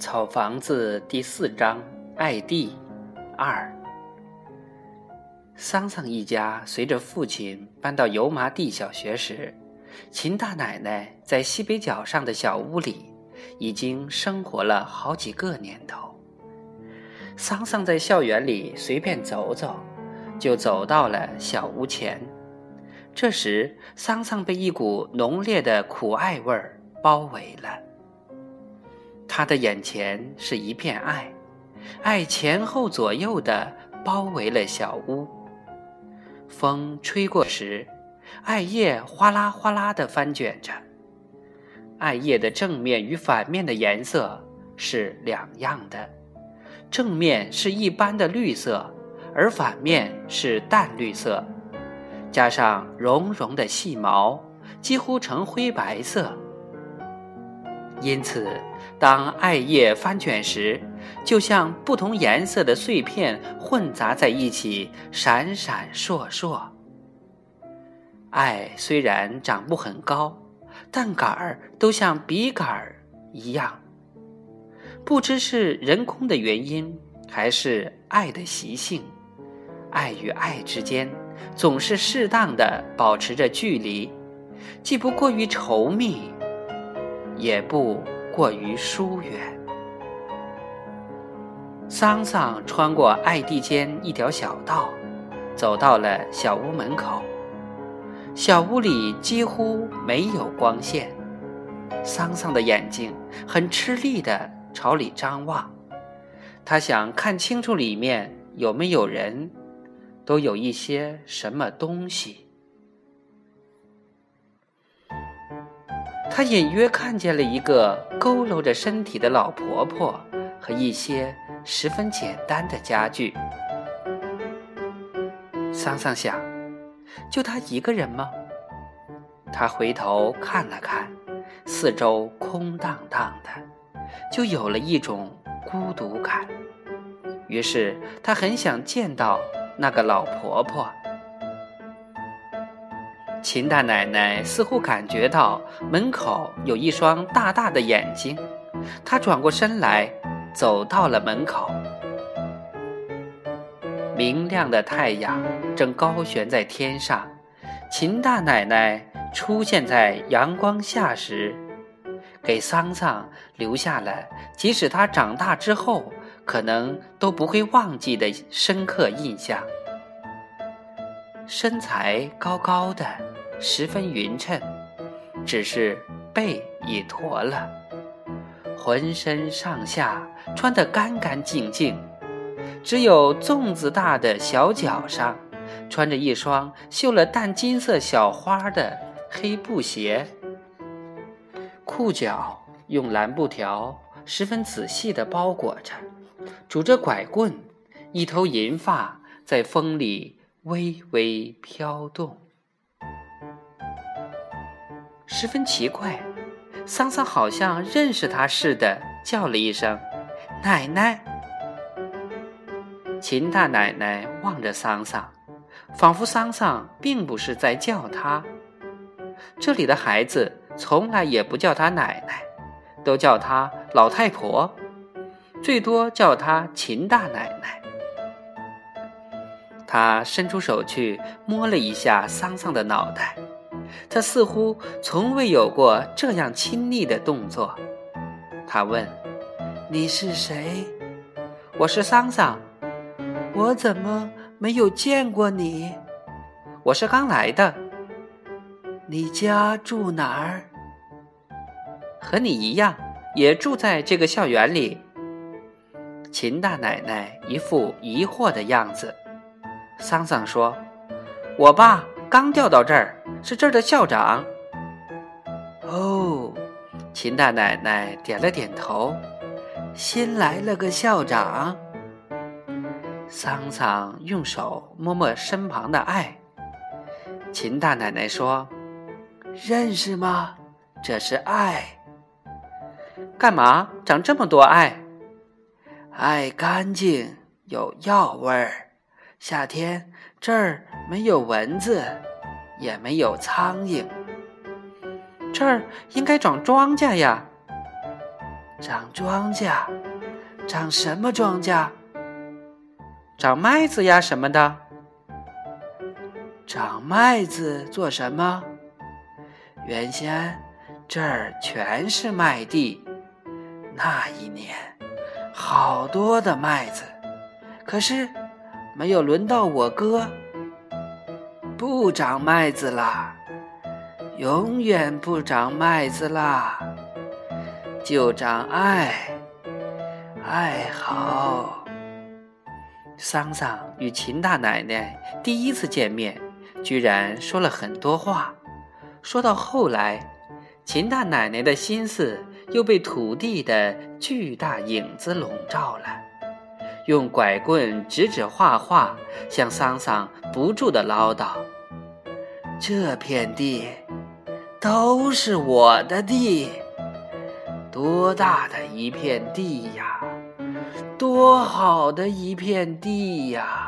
草房子第四章，爱地二。桑桑一家随着父亲搬到油麻地小学时，秦大奶奶在西北角上的小屋里已经生活了好几个年头。桑桑在校园里随便走走，就走到了小屋前。这时，桑桑被一股浓烈的苦艾味儿包围了。他的眼前是一片爱，爱前后左右的包围了小屋。风吹过时，艾叶哗啦哗啦的翻卷着。艾叶的正面与反面的颜色是两样的，正面是一般的绿色，而反面是淡绿色，加上绒绒的细毛，几乎呈灰白色。因此，当艾叶翻卷时，就像不同颜色的碎片混杂在一起，闪闪烁烁。艾虽然长不很高，但杆儿都像笔杆儿一样。不知是人工的原因，还是爱的习性，爱与爱之间总是适当的保持着距离，既不过于稠密。也不过于疏远。桑桑穿过艾地间一条小道，走到了小屋门口。小屋里几乎没有光线，桑桑的眼睛很吃力地朝里张望，他想看清楚里面有没有人，都有一些什么东西。他隐约看见了一个佝偻着身体的老婆婆和一些十分简单的家具。桑桑想，就他一个人吗？他回头看了看，四周空荡荡的，就有了一种孤独感。于是他很想见到那个老婆婆。秦大奶奶似乎感觉到门口有一双大大的眼睛，她转过身来，走到了门口。明亮的太阳正高悬在天上，秦大奶奶出现在阳光下时，给桑桑留下了即使他长大之后可能都不会忘记的深刻印象。身材高高的。十分匀称，只是背已驼了，浑身上下穿得干干净净，只有粽子大的小脚上穿着一双绣了淡金色小花的黑布鞋，裤脚用蓝布条十分仔细地包裹着，拄着拐棍，一头银发在风里微微飘动。十分奇怪，桑桑好像认识他似的，叫了一声“奶奶”。秦大奶奶望着桑桑，仿佛桑桑并不是在叫他。这里的孩子从来也不叫他奶奶，都叫他老太婆，最多叫他秦大奶奶。他伸出手去摸了一下桑桑的脑袋。他似乎从未有过这样亲昵的动作。他问：“你是谁？”“我是桑桑。”“我怎么没有见过你？”“我是刚来的。”“你家住哪儿？”“和你一样，也住在这个校园里。”秦大奶奶一副疑惑的样子。桑桑说：“我爸刚调到这儿。”是这儿的校长。哦，秦大奶奶点了点头。新来了个校长。桑桑用手摸摸身旁的爱。秦大奶奶说：“认识吗？这是爱。干嘛长这么多爱？爱干净，有药味儿。夏天这儿没有蚊子。”也没有苍蝇，这儿应该长庄稼呀。长庄稼，长什么庄稼？长麦子呀什么的。长麦子做什么？原先这儿全是麦地，那一年好多的麦子，可是没有轮到我割，不长麦子啦，永远不长麦子啦，就长爱，爱好。桑桑与秦大奶奶第一次见面，居然说了很多话。说到后来，秦大奶奶的心思又被土地的巨大影子笼罩了，用拐棍指指画画，向桑桑不住的唠叨：“这片地都是我的地，多大的一片地呀，多好的一片地呀！”